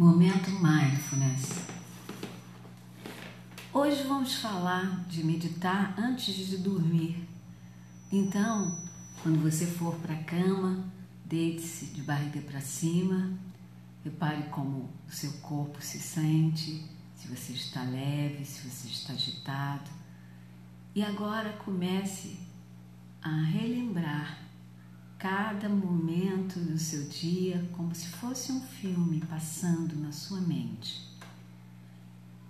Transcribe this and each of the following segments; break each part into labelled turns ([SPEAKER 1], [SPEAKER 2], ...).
[SPEAKER 1] Momento Mindfulness. Hoje vamos falar de meditar antes de dormir. Então, quando você for para a cama, deite-se de barriga para cima, repare como o seu corpo se sente, se você está leve, se você está agitado. E agora comece a relembrar cada momento do seu dia como se fosse um filme passando na sua mente.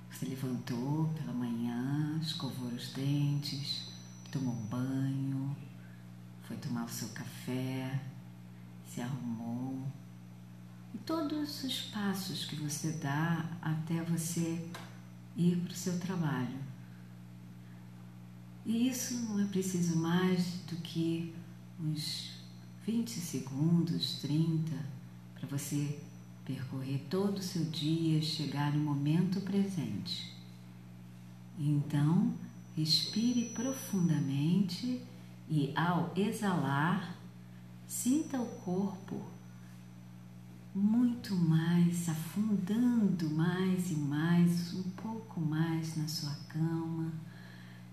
[SPEAKER 1] Você levantou pela manhã, escovou os dentes, tomou um banho, foi tomar o seu café, se arrumou. E todos os passos que você dá até você ir para o seu trabalho. E isso não é preciso mais do que uns 20 segundos, 30, para você percorrer todo o seu dia chegar no momento presente. Então, respire profundamente e, ao exalar, sinta o corpo muito mais, afundando mais e mais, um pouco mais na sua cama,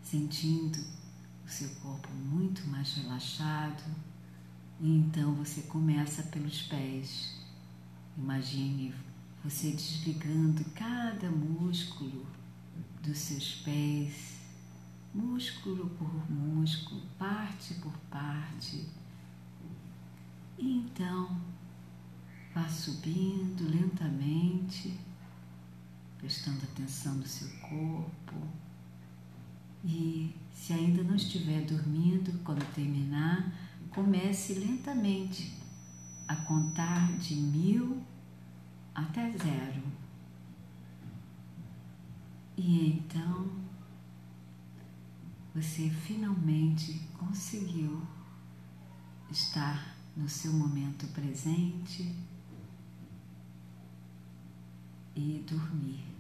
[SPEAKER 1] sentindo o seu corpo muito mais relaxado então você começa pelos pés. Imagine você desligando cada músculo dos seus pés, músculo por músculo, parte por parte. E então vá subindo lentamente, prestando atenção no seu corpo. E se ainda não estiver dormindo, quando terminar, comece lentamente a contar de mil até zero. E então você finalmente conseguiu estar no seu momento presente e dormir.